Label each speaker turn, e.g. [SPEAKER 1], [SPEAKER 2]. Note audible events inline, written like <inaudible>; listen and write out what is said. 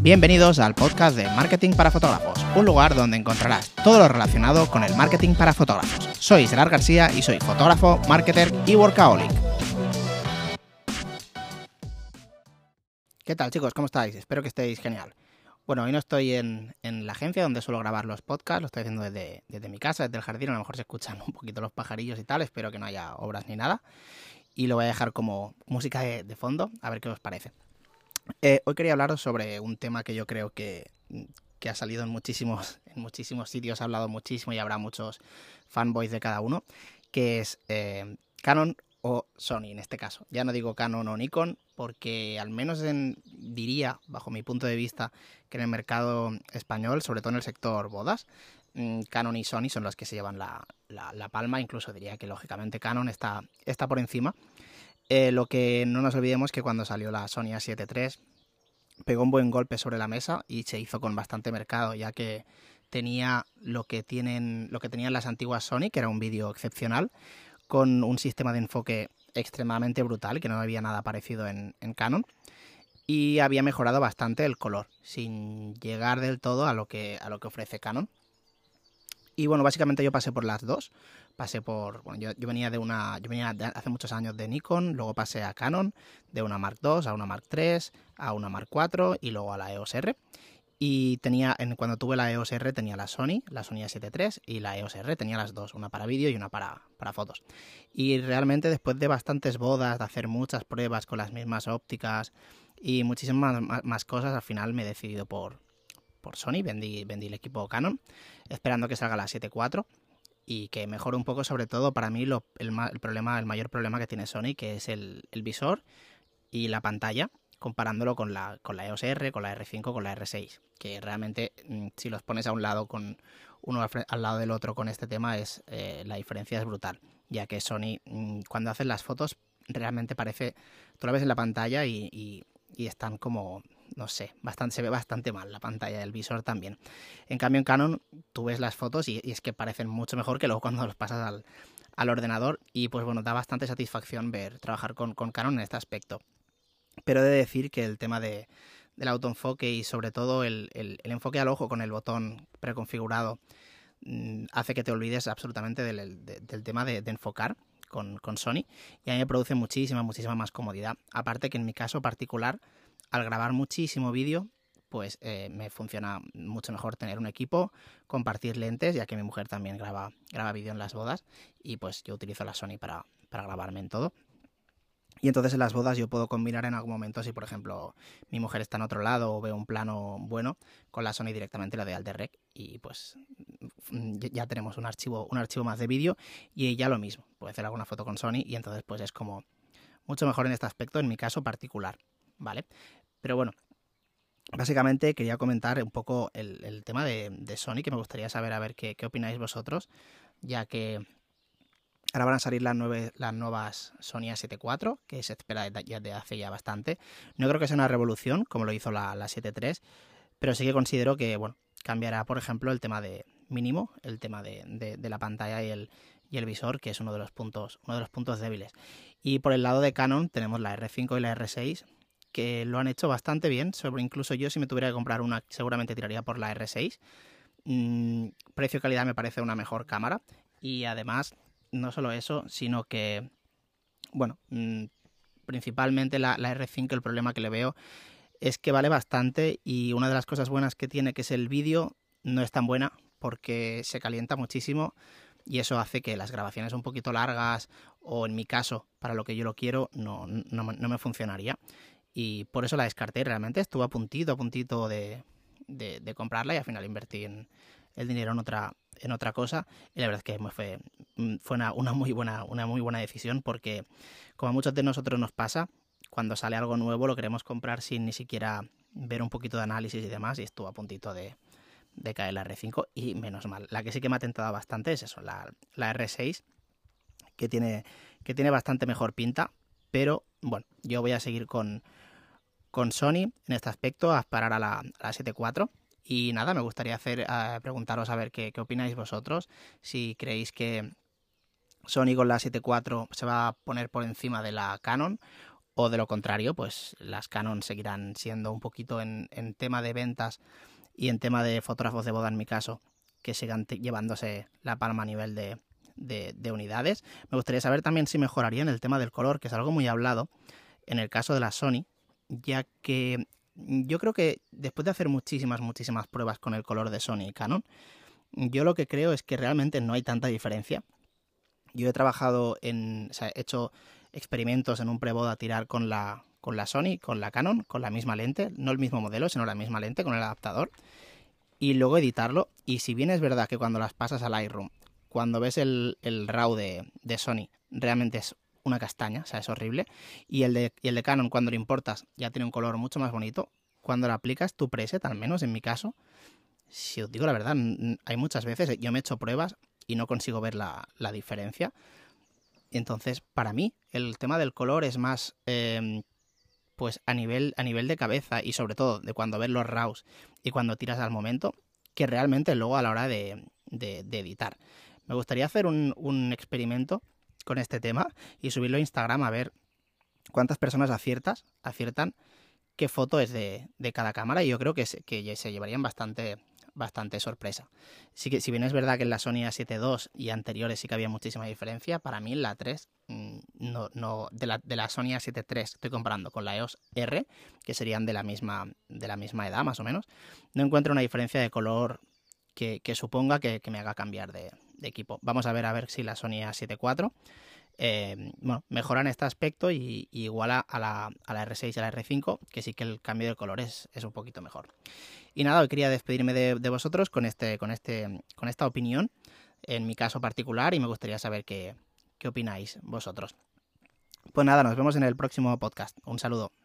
[SPEAKER 1] Bienvenidos al podcast de Marketing para Fotógrafos, un lugar donde encontrarás todo lo relacionado con el marketing para fotógrafos. Soy Gerard García y soy fotógrafo, marketer y workaholic. ¿Qué tal chicos? ¿Cómo estáis? Espero que estéis genial. Bueno, hoy no estoy en, la agencia donde suelo grabar los podcasts, lo estoy haciendo desde, mi casa, desde el jardín, a lo mejor se escuchan <laughs> un poquito los pajarillos y tal, espero que no haya obras ni nada. Y lo voy a dejar como música de fondo, a ver qué os parece. Eh, hoy quería hablaros sobre un tema que yo creo que, ha salido en muchísimos, <laughs> en muchísimos sitios, ha hablado muchísimo y habrá muchos fanboys de cada uno, que es eh, Canon o Sony en este caso. Ya no digo Canon o Nikon, porque al menos diría, bajo mi punto de vista, que en el mercado español, sobre todo en el sector bodas, mm, Canon y Sony son los que se llevan la, la, palma, incluso diría que lógicamente Canon está, está por encima. Eh, lo que no nos olvidemos que cuando salió la Sony A7 III pegó un buen golpe sobre la mesa y se hizo con bastante mercado, ya que tenía lo que tienen, lo que tenían las antiguas Sony, que era un vídeo excepcional, con un sistema de enfoque extremadamente brutal, que no había nada parecido en, en Canon, y había mejorado bastante el color, sin llegar del todo a lo que, a lo que ofrece Canon. Y bueno, básicamente yo pasé por las dos. Pasé por, bueno, yo, yo venía de una, yo venía hace muchos años de Nikon, luego pasé a Canon, de una Mark II a una Mark III, a una Mark IV y luego a la EOS R. Y tenía, en, cuando tuve la EOS R tenía la Sony, la Sony A7 III y la EOS R tenía las dos, una para vídeo y una para, para fotos. Y realmente después de bastantes bodas, de hacer muchas pruebas con las mismas ópticas y muchísimas más cosas, al final me he decidido por, por Sony, vendí, vendí el equipo Canon, esperando que salga la 7.4 y que mejore un poco, sobre todo para mí, el, el, problema, el mayor problema que tiene Sony, que es el, visor y la pantalla, comparándolo con la, con la EOS R, con la R5, con la R6, que realmente mm, si los pones a un lado con uno al lado del otro con este tema es eh, la diferencia es brutal, ya que Sony mm, cuando hacen las fotos realmente parece, tú la ves en la pantalla y están como no sé, bastante, se ve bastante mal la pantalla del visor también. En cambio, en Canon tú ves las fotos y, es que parecen mucho mejor que luego cuando <laughs> los pasas al, al, ordenador. Y pues bueno, da bastante satisfacción ver trabajar con, con Canon en este aspecto. Pero he de decir que el tema de, del autoenfoque y sobre todo el, el, enfoque al ojo con el botón preconfigurado mm, hace que te olvides absolutamente del, del tema de, enfocar con, con, Sony y a mí me produce muchísima, muchísima más comodidad. Aparte que en mi caso particular al grabar muchísimo vídeo, pues eh, me funciona mucho mejor tener un equipo, compartir lentes, ya que mi mujer también graba, graba vídeo en las bodas y pues yo utilizo la Sony para, para grabarme en todo. Y entonces en las bodas yo puedo combinar en algún momento si por ejemplo mi mujer está en otro lado o veo un plano bueno con la Sony directamente la de Alderrec y pues mm, ya tenemos un archivo un archivo más de vídeo y ya lo mismo, puedo hacer alguna foto con Sony y entonces pues es como mucho mejor en este aspecto en mi caso particular. ¿Vale? Pero bueno, básicamente quería comentar un poco el, tema de, Sony, que me gustaría saber a ver qué, opináis vosotros, ya que ahora van a salir las, nueve, las nuevas Sony A7 IV, que se espera ya de hace ya bastante. No creo que sea una revolución, como lo hizo la, la 7 III, pero sí que considero que, bueno, cambiará, por ejemplo, el tema de mínimo, el tema de, de, la pantalla y el, y el visor, que es uno de los puntos, uno de los puntos débiles. Y por el lado de Canon tenemos la R5 y la R6, que lo han hecho bastante bien. Sobre incluso yo, si me tuviera que comprar una, seguramente tiraría por la R6. Mm, precio calidad me parece una mejor cámara. Y además, no solo eso, sino que, bueno, mm, principalmente la, la R5, el problema que le veo es que vale bastante. Y una de las cosas buenas que tiene, que es el vídeo, no es tan buena porque se calienta muchísimo y eso hace que las grabaciones un poquito largas o en mi caso, para lo que yo lo quiero, no, no, no me funcionaría y por eso la descarté. Realmente estuve a puntito, a puntito de, comprarla y al final invertí en el dinero en otra, en otra cosa y la verdad es que fue, mm, fue una, una, muy buena, una muy buena decisión porque como a muchos de nosotros nos pasa, cuando sale algo nuevo lo queremos comprar sin ni siquiera ver un poquito de análisis y demás y estuvo a puntito de, de caer la R5 y menos mal. La que sí que me ha tentado bastante es eso, la, la R6 que tiene, que tiene bastante mejor pinta, pero bueno, yo voy a seguir con, con Sony en este aspecto, a parar a la, a la 7.4. Y nada, me gustaría hacer eh, preguntaros a ver qué, qué, opináis vosotros, si creéis que Sony con la 7.4 se va a poner por encima de la Canon o de lo contrario, pues las Canon seguirán siendo un poquito en, tema de ventas y en tema de fotógrafos de boda en mi caso, que sigan llevándose la palma a nivel de, de, unidades. Me gustaría saber también si mejoraría en el tema del color, que es algo muy hablado en el caso de la Sony, ya que yo creo que después de hacer muchísimas, muchísimas pruebas con el color de Sony y Canon, yo lo que creo es que realmente no hay tanta diferencia. Yo he trabajado en, o sea, he hecho experimentos en un preboda tirar con la, con la Sony, con la Canon, con la misma lente, no el mismo modelo, sino la misma lente, con el adaptador, y luego editarlo. Y si bien es verdad que cuando las pasas al Lightroom, cuando ves el, el RAW de, de, Sony, realmente es una castaña, o sea, es horrible, y el, de, y el de Canon, cuando lo importas, ya tiene un color mucho más bonito. Cuando lo aplicas tu preset, al menos en mi caso, si os digo la verdad, hay muchas veces, yo me he hecho pruebas y no consigo ver la, la diferencia. Entonces, para mí, el tema del color es más, em, pues a nivel, a nivel de cabeza y sobre todo de cuando ves los RAWs y cuando tiras al momento, que realmente luego a la hora de, de, editar. Me gustaría hacer un, un, experimento con este tema y subirlo a Instagram a ver cuántas personas aciertas, aciertan qué foto es de, de cada cámara y yo creo que que se llevarían bastante, bastante sorpresa. Sí que, si bien es verdad que en la Sony A7 II y anteriores sí que había muchísima diferencia, para mí en la 3, mm, no, no, de, la, de la Sony A7 III estoy comparando con la EOS R, que serían de la misma, de la misma edad más o menos, no encuentro una diferencia de color que, suponga que, me haga cambiar de, equipo. Vamos a ver a ver si la Sony A7 IV eh, bueno, mejora en este aspecto y, iguala a la, a la, R6 y a la R5, que sí que el cambio de color es, es un poquito mejor. Y nada, hoy quería despedirme de, vosotros con, este, con, este, con esta opinión, en mi caso particular, y me gustaría saber qué, qué opináis vosotros. Pues nada, nos vemos en el próximo podcast. Un saludo.